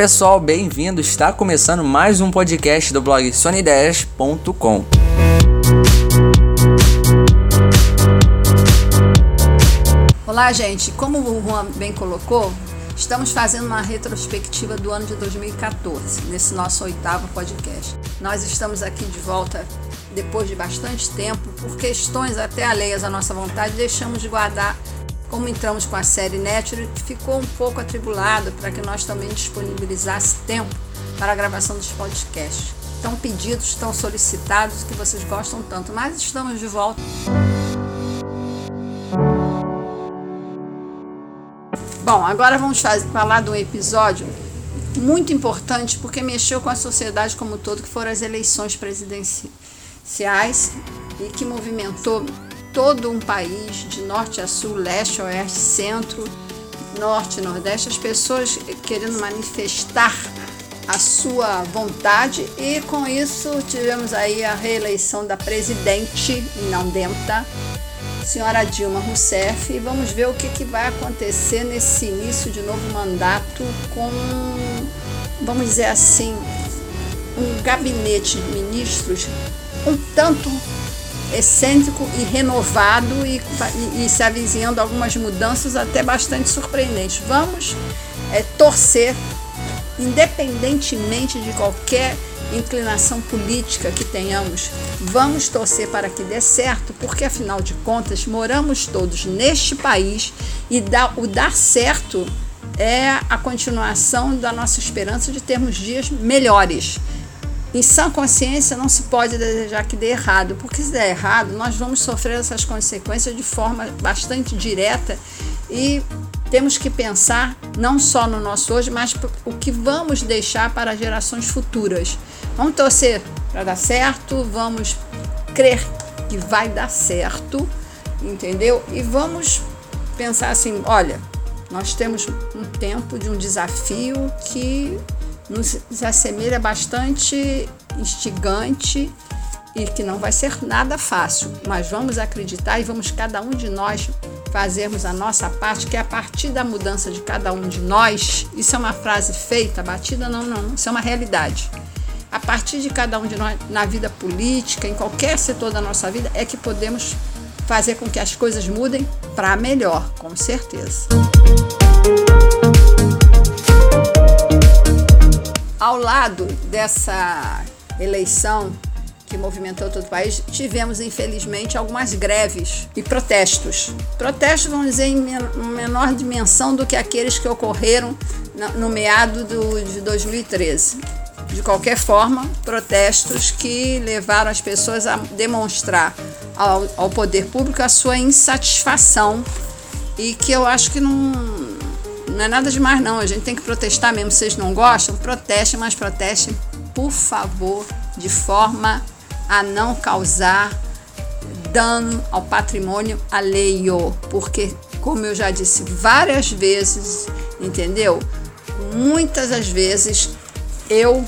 pessoal, bem-vindo. Está começando mais um podcast do blog sonideias.com. Olá, gente. Como o Juan bem colocou, estamos fazendo uma retrospectiva do ano de 2014, nesse nosso oitavo podcast. Nós estamos aqui de volta depois de bastante tempo, por questões até alheias à nossa vontade, deixamos de guardar como entramos com a série Nature, ficou um pouco atribulado para que nós também disponibilizasse tempo para a gravação dos podcasts. Tão pedidos, tão solicitados que vocês gostam tanto, mas estamos de volta. Bom, agora vamos falar de um episódio muito importante porque mexeu com a sociedade como um todo, que foram as eleições presidenciais e que movimentou todo um país, de norte a sul, leste oeste, centro, norte, nordeste, as pessoas querendo manifestar a sua vontade e com isso tivemos aí a reeleição da presidente inaldenta, senhora Dilma Rousseff, e vamos ver o que, que vai acontecer nesse início de novo mandato com, vamos dizer assim, um gabinete de ministros um tanto excêntrico e renovado e, e, e se avizinhando algumas mudanças até bastante surpreendentes. Vamos é, torcer, independentemente de qualquer inclinação política que tenhamos, vamos torcer para que dê certo, porque afinal de contas moramos todos neste país e dá, o dar certo é a continuação da nossa esperança de termos dias melhores. Em sã consciência, não se pode desejar que dê errado, porque se der errado, nós vamos sofrer essas consequências de forma bastante direta e temos que pensar não só no nosso hoje, mas o que vamos deixar para gerações futuras. Vamos torcer para dar certo, vamos crer que vai dar certo, entendeu? E vamos pensar assim: olha, nós temos um tempo de um desafio que nos assemelha bastante instigante e que não vai ser nada fácil, mas vamos acreditar e vamos cada um de nós fazermos a nossa parte, que é a partir da mudança de cada um de nós, isso é uma frase feita, batida não, não, isso é uma realidade. A partir de cada um de nós na vida política, em qualquer setor da nossa vida, é que podemos fazer com que as coisas mudem para melhor, com certeza. Ao lado dessa eleição que movimentou todo o país, tivemos infelizmente algumas greves e protestos. Protestos, vamos dizer, em menor dimensão do que aqueles que ocorreram no meado do, de 2013. De qualquer forma, protestos que levaram as pessoas a demonstrar ao, ao poder público a sua insatisfação e que eu acho que não não é nada demais, não. A gente tem que protestar mesmo. Vocês não gostam, protestem, mas protestem, por favor, de forma a não causar dano ao patrimônio alheio. Porque, como eu já disse várias vezes, entendeu? Muitas das vezes eu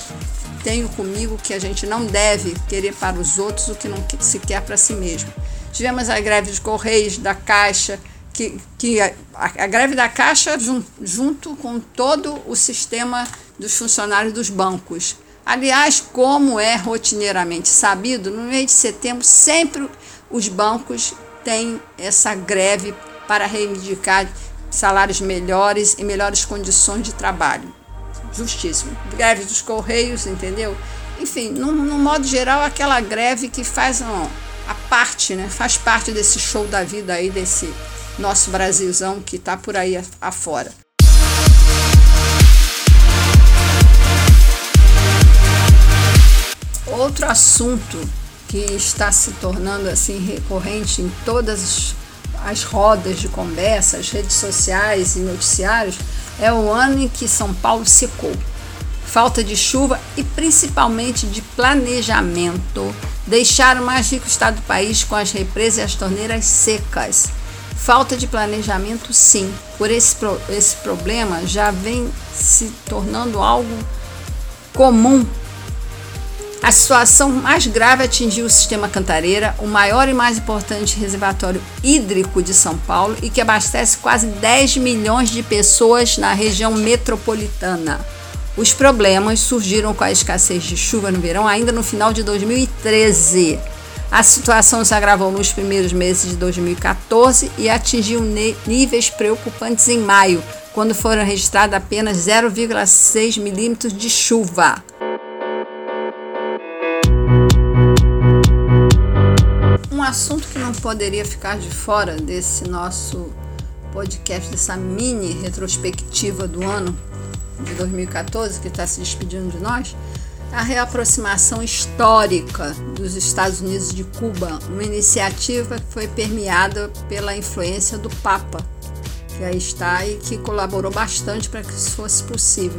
tenho comigo que a gente não deve querer para os outros o que não se quer para si mesmo. Tivemos a greve dos Correios, da Caixa, que, que a, a, greve da Caixa jun, junto com todo o sistema dos funcionários dos bancos. Aliás, como é rotineiramente sabido, no mês de setembro sempre os bancos têm essa greve para reivindicar salários melhores e melhores condições de trabalho. Justíssimo. Greve dos Correios, entendeu? Enfim, no, no modo geral, aquela greve que faz a parte, né? Faz parte desse show da vida aí, desse nosso Brasilzão que está por aí afora. Outro assunto que está se tornando assim recorrente em todas as rodas de conversa, as redes sociais e noticiários, é o ano em que São Paulo secou. Falta de chuva e principalmente de planejamento deixaram o mais rico estado do país com as represas e as torneiras secas. Falta de planejamento, sim. Por esse, esse problema já vem se tornando algo comum. A situação mais grave atingiu o sistema Cantareira, o maior e mais importante reservatório hídrico de São Paulo e que abastece quase 10 milhões de pessoas na região metropolitana. Os problemas surgiram com a escassez de chuva no verão ainda no final de 2013. A situação se agravou nos primeiros meses de 2014 e atingiu níveis preocupantes em maio, quando foram registrados apenas 0,6 milímetros de chuva. Um assunto que não poderia ficar de fora desse nosso podcast, dessa mini retrospectiva do ano de 2014, que está se despedindo de nós, a reaproximação histórica dos Estados Unidos de Cuba, uma iniciativa que foi permeada pela influência do Papa, que aí está e que colaborou bastante para que isso fosse possível.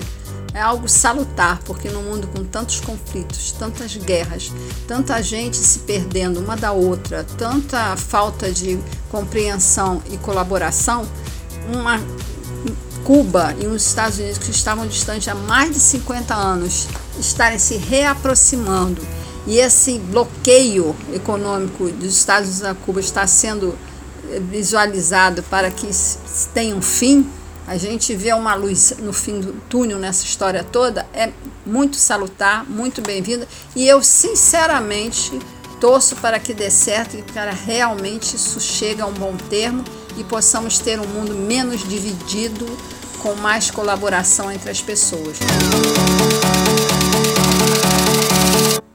É algo salutar, porque no mundo com tantos conflitos, tantas guerras, tanta gente se perdendo uma da outra, tanta falta de compreensão e colaboração, uma Cuba e os Estados Unidos, que estavam distantes há mais de 50 anos, estarem se reaproximando. E esse bloqueio econômico dos Estados Unidos a Cuba está sendo eh, visualizado para que tenha um fim, a gente vê uma luz no fim do túnel nessa história toda, é muito salutar, muito bem-vinda e eu sinceramente torço para que dê certo e para realmente isso chegue a um bom termo e possamos ter um mundo menos dividido, com mais colaboração entre as pessoas.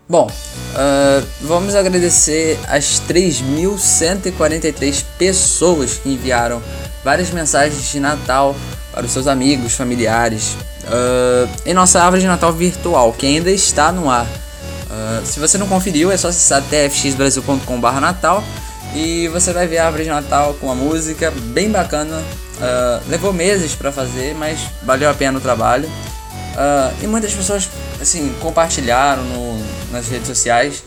Bom, uh, vamos agradecer as 3.143 pessoas que enviaram várias mensagens de Natal para os seus amigos, familiares, uh, em nossa árvore de Natal virtual, que ainda está no ar. Uh, se você não conferiu, é só acessar tfxbrasil.com/natal e você vai ver a árvore de Natal com a música bem bacana. Uh, levou meses para fazer, mas valeu a pena o trabalho. Uh, e muitas pessoas assim compartilharam no, nas redes sociais,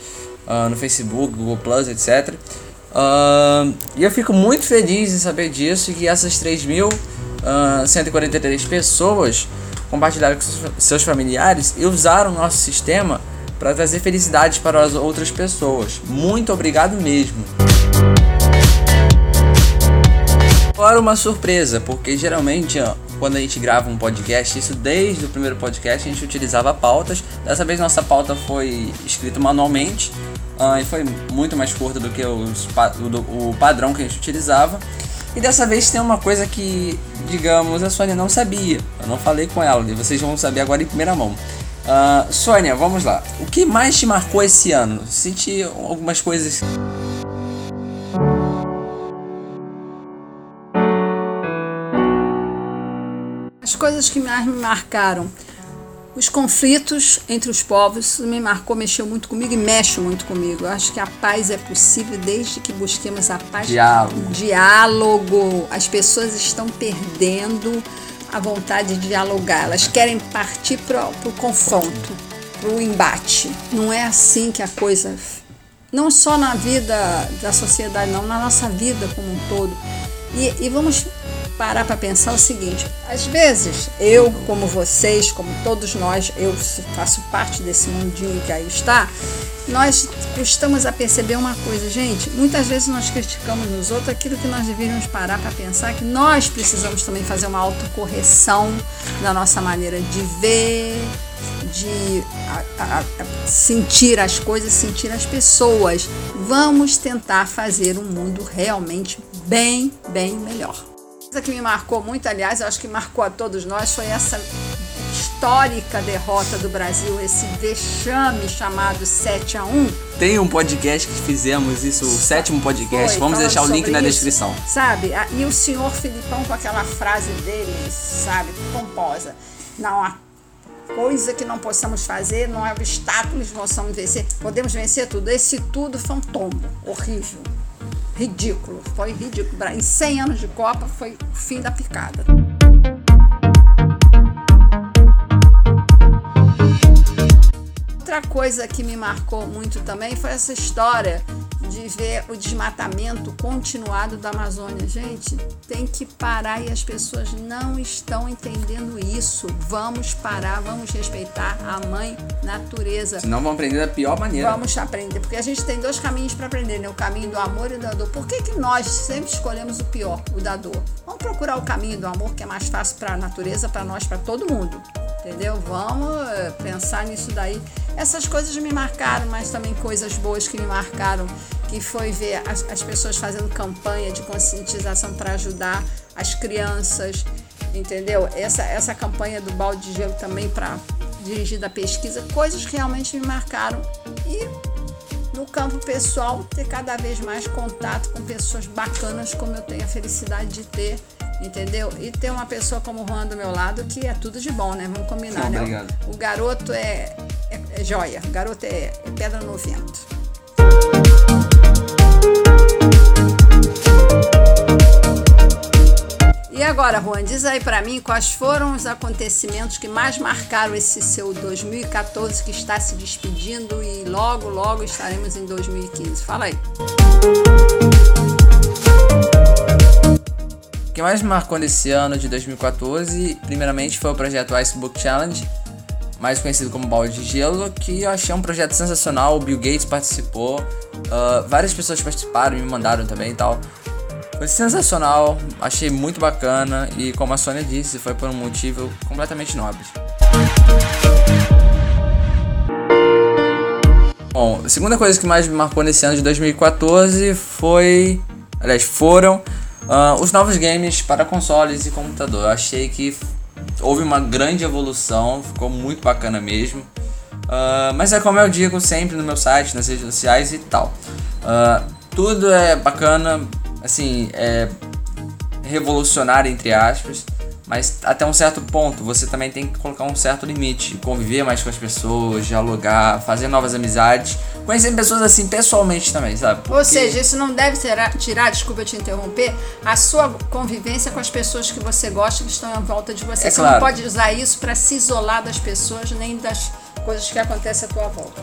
uh, no Facebook, Google Plus, etc. e eu fico muito feliz em saber disso que essas 3.143 pessoas compartilharam com seus familiares e usaram o nosso sistema para trazer felicidade para as outras pessoas. Muito obrigado mesmo. Agora uma surpresa, porque geralmente ó, quando a gente grava um podcast, isso desde o primeiro podcast a gente utilizava pautas. Dessa vez nossa pauta foi escrita manualmente uh, e foi muito mais curta do que os, o, o padrão que a gente utilizava. E dessa vez tem uma coisa que, digamos, a Sônia não sabia. Eu não falei com ela e vocês vão saber agora em primeira mão. Uh, Sônia, vamos lá. O que mais te marcou esse ano? Senti algumas coisas. Coisas que mais me marcaram. Os conflitos entre os povos me marcou, mexeu muito comigo e mexe muito comigo. Eu acho que a paz é possível desde que busquemos a paz. Diálogo. Diálogo. As pessoas estão perdendo a vontade de dialogar. Elas querem partir para o confronto, para o embate. Não é assim que a coisa. Não só na vida da sociedade, não, na nossa vida como um todo. E, e vamos parar para pensar o seguinte: às vezes eu, como vocês, como todos nós, eu faço parte desse mundinho que aí está, nós custamos a perceber uma coisa, gente. Muitas vezes nós criticamos nos outros aquilo que nós deveríamos parar para pensar que nós precisamos também fazer uma autocorreção da nossa maneira de ver, de a, a sentir as coisas, sentir as pessoas. Vamos tentar fazer um mundo realmente bem, bem melhor coisa que me marcou muito, aliás, eu acho que marcou a todos nós, foi essa histórica derrota do Brasil, esse vexame chamado 7 a 1 Tem um podcast que fizemos isso, o sétimo podcast, foi, vamos deixar o link na isso, descrição. Sabe? E o senhor Filipão com aquela frase dele, sabe, pomposa. Não há coisa que não possamos fazer, não há obstáculos que possamos vencer. Podemos vencer tudo. Esse tudo foi um tombo horrível ridículo. Foi ridículo. Em 100 anos de Copa foi o fim da picada. Outra coisa que me marcou muito também foi essa história de ver o desmatamento continuado da Amazônia. Gente, tem que parar e as pessoas não estão entendendo isso. Vamos parar, vamos respeitar a mãe natureza. Senão vão aprender da pior maneira. Vamos aprender, porque a gente tem dois caminhos para aprender, né? O caminho do amor e da dor. Por que, que nós sempre escolhemos o pior, o da dor? Vamos procurar o caminho do amor, que é mais fácil para a natureza, para nós, para todo mundo. Entendeu? Vamos eh, pensar nisso daí. Essas coisas me marcaram, mas também coisas boas que me marcaram, que foi ver as, as pessoas fazendo campanha de conscientização para ajudar as crianças, entendeu? Essa, essa campanha do balde de gelo também para dirigir da pesquisa, coisas que realmente me marcaram. E no campo pessoal, ter cada vez mais contato com pessoas bacanas, como eu tenho a felicidade de ter entendeu? E ter uma pessoa como o Juan do meu lado que é tudo de bom, né? Vamos combinar, Sim, né? obrigado. O garoto é, é, é joia, o garoto é, é pedra no vento. E agora, Juan, diz aí pra mim quais foram os acontecimentos que mais marcaram esse seu 2014 que está se despedindo e logo, logo estaremos em 2015. Fala aí. O que mais me marcou nesse ano de 2014, primeiramente, foi o projeto Icebook Challenge, mais conhecido como Balde de Gelo, que eu achei um projeto sensacional. O Bill Gates participou, uh, várias pessoas participaram, me mandaram também e tal. Foi sensacional, achei muito bacana e, como a Sônia disse, foi por um motivo completamente nobre. Bom, a segunda coisa que mais me marcou nesse ano de 2014 foi. Aliás, foram Uh, os novos games para consoles e computador. Eu achei que houve uma grande evolução, ficou muito bacana mesmo. Uh, mas é como eu digo sempre no meu site, nas redes sociais e tal. Uh, tudo é bacana, assim, é revolucionário entre aspas. Mas até um certo ponto você também tem que colocar um certo limite, conviver mais com as pessoas, dialogar, fazer novas amizades, conhecer pessoas assim pessoalmente também, sabe? Porque... Ou seja, isso não deve tirar, tirar, desculpa te interromper, a sua convivência com as pessoas que você gosta que estão em volta de você. É você claro. não pode usar isso para se isolar das pessoas nem das coisas que acontecem à tua volta.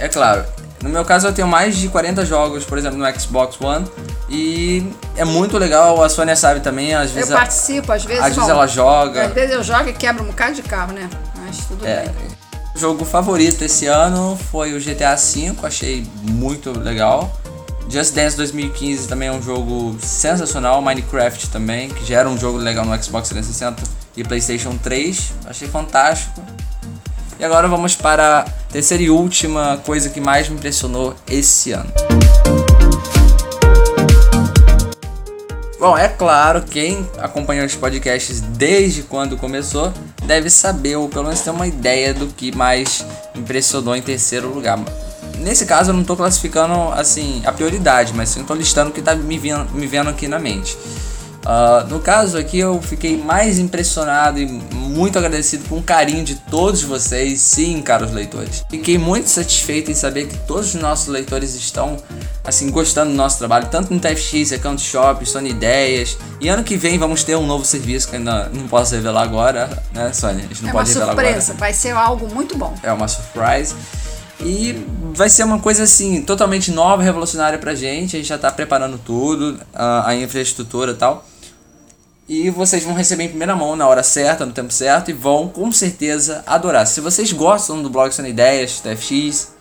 É claro. No meu caso, eu tenho mais de 40 jogos, por exemplo, no Xbox One. E é muito legal, a Sônia sabe também, às vezes. Eu participo, às vezes. Às bom, vezes ela joga. Às vezes eu jogo e quebro um bocado de carro, né? Mas tudo É, bem. o jogo favorito esse ano foi o GTA V, achei muito legal. Just Dance 2015 também é um jogo sensacional, Minecraft também, que já era um jogo legal no Xbox 360 e PlayStation 3, achei fantástico. E agora vamos para a terceira e última coisa que mais me impressionou esse ano. Bom, é claro, quem acompanhou os podcasts desde quando começou deve saber, ou pelo menos ter uma ideia do que mais impressionou em terceiro lugar. Nesse caso eu não estou classificando assim a prioridade, mas sim estou listando o que está me, me vendo aqui na mente. Ah, no caso aqui eu fiquei mais impressionado e muito agradecido com o carinho de todos vocês, sim, caros leitores. Fiquei muito satisfeito em saber que todos os nossos leitores estão assim gostando do nosso trabalho, tanto no TFX, Account Shop, Sony Ideias. E ano que vem vamos ter um novo serviço que ainda não posso revelar agora, né, Sônia? A gente não É uma pode revelar agora. surpresa, vai ser algo muito bom. É uma surprise. E vai ser uma coisa assim, totalmente nova, revolucionária pra gente. A gente já tá preparando tudo, a, a infraestrutura e tal. E vocês vão receber em primeira mão na hora certa, no tempo certo, e vão com certeza adorar. Se vocês gostam do blog São Ideias, TFX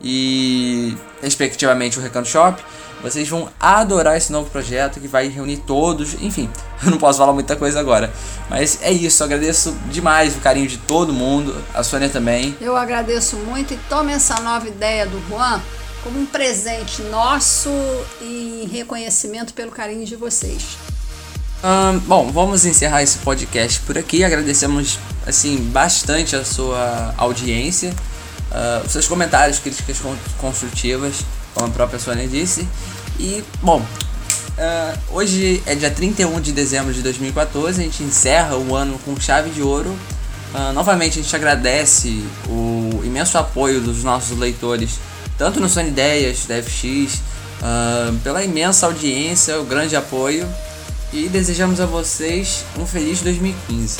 e respectivamente o Recanto Shop, vocês vão adorar esse novo projeto que vai reunir todos. Enfim, eu não posso falar muita coisa agora. Mas é isso, eu agradeço demais o carinho de todo mundo, a Sônia também. Eu agradeço muito e tome essa nova ideia do Juan como um presente nosso e reconhecimento pelo carinho de vocês. Ahn, bom, vamos encerrar esse podcast por aqui. Agradecemos assim bastante a sua audiência, os seus comentários, críticas con- construtivas, como a própria Sônia disse. E, bom, ah, hoje é dia 31 de dezembro de 2014, a gente encerra o ano com chave de ouro. Ah, novamente, a gente agradece o imenso apoio dos nossos leitores, tanto no Sony Ideias, da FX, pela imensa audiência, o grande apoio e desejamos a vocês um feliz 2015.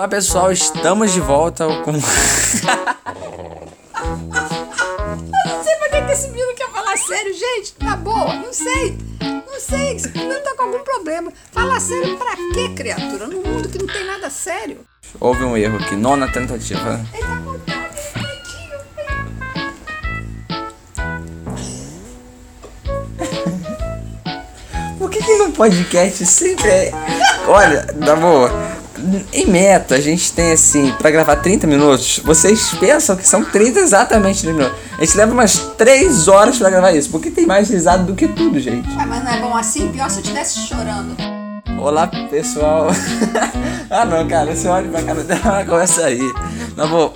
Olá pessoal, estamos de volta com. Eu não sei pra que que esse menino quer falar sério, gente. Tá boa, não sei. Não sei, esse menino tá com algum problema. Falar sério pra quê, criatura? Num mundo que não tem nada sério. Houve um erro aqui, nona tentativa. Ele tá contando. Por que, que no podcast sempre é. Olha, na boa. Em meta, a gente tem assim, pra gravar 30 minutos, vocês pensam que são 30 exatamente minutos. A gente leva umas 3 horas pra gravar isso, porque tem mais risada do que tudo, gente. Ah, mas não é bom assim? Pior se eu estivesse chorando. Olá, pessoal. ah, não, cara, você olha pra cara dela, ela começa aí. Na boa.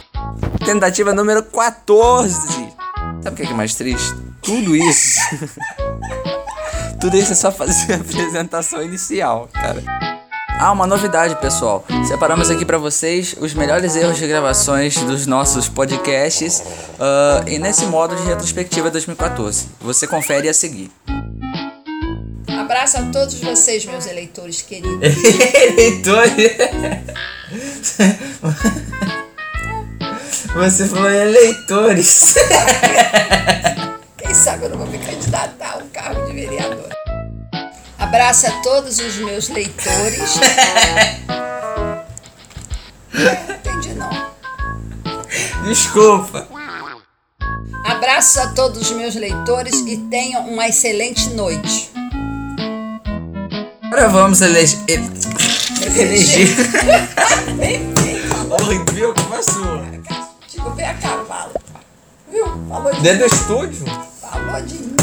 Tentativa número 14. Sabe o que é que é mais triste? Tudo isso. Tudo isso é só fazer a apresentação inicial, cara. Ah, uma novidade, pessoal. Separamos aqui pra vocês os melhores erros de gravações dos nossos podcasts ah, e nesse modo de retrospectiva 2014. Você confere a seguir. Abraço a todos vocês, meus eleitores queridos. Eleitor. Você falou eleitores. Quem sabe eu não vou me candidatar a um cargo de vereador. Abraço a todos os meus leitores. É, não entendi não. Desculpa. Abraço a todos os meus leitores e tenham uma excelente noite. Agora vamos eleger. Eleger. Horrível como a sua. Tipo, vem a cavalo. Viu? Falou de, Dentro do estúdio? falou de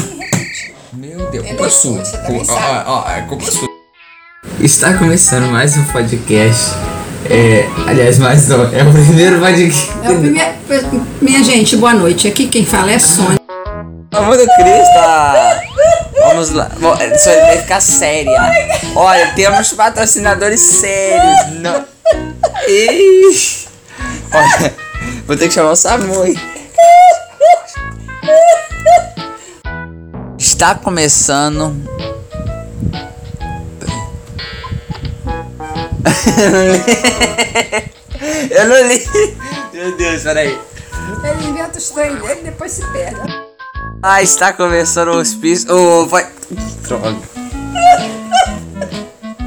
Ele é sua. Você também Ó, ó, é culpa sua. Está começando mais um podcast. É, aliás, mais um. É o primeiro podcast. É o primeiro- Minha gente, boa noite. Aqui quem fala é Sônia. Amor do Cristo! Vamos lá. Bom, Isso vai ficar séria. Olha, temos patrocinadores sérios. Não. Ih. Olha, vou ter que chamar o Samu. Está começando. Eu não li. Meu Deus, peraí. Ele inventa os trem dele e depois se perde. Ah, está começando o hospício. Oh, vai. Droga.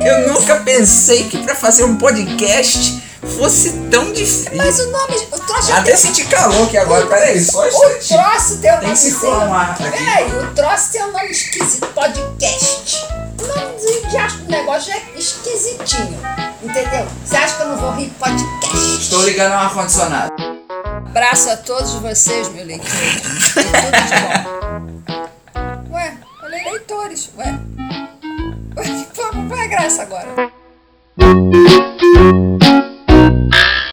Eu nunca pensei que pra fazer um podcast fosse tão difícil. Mas o nome. Troço Até tem. senti calor aqui agora, peraí, só O troço tem um Tem que nome. circular um ar aqui. Peraí, o troço tem um nome esquisito. Podcast. O nome de acho que o negócio é esquisitinho. Entendeu? Você acha que eu não vou rir podcast? Estou ligando ao ar-condicionado. Abraço a todos vocês, meus leitores. E tudo de bom. Ué, falei leitores. Ué. Ué, qual é a graça agora?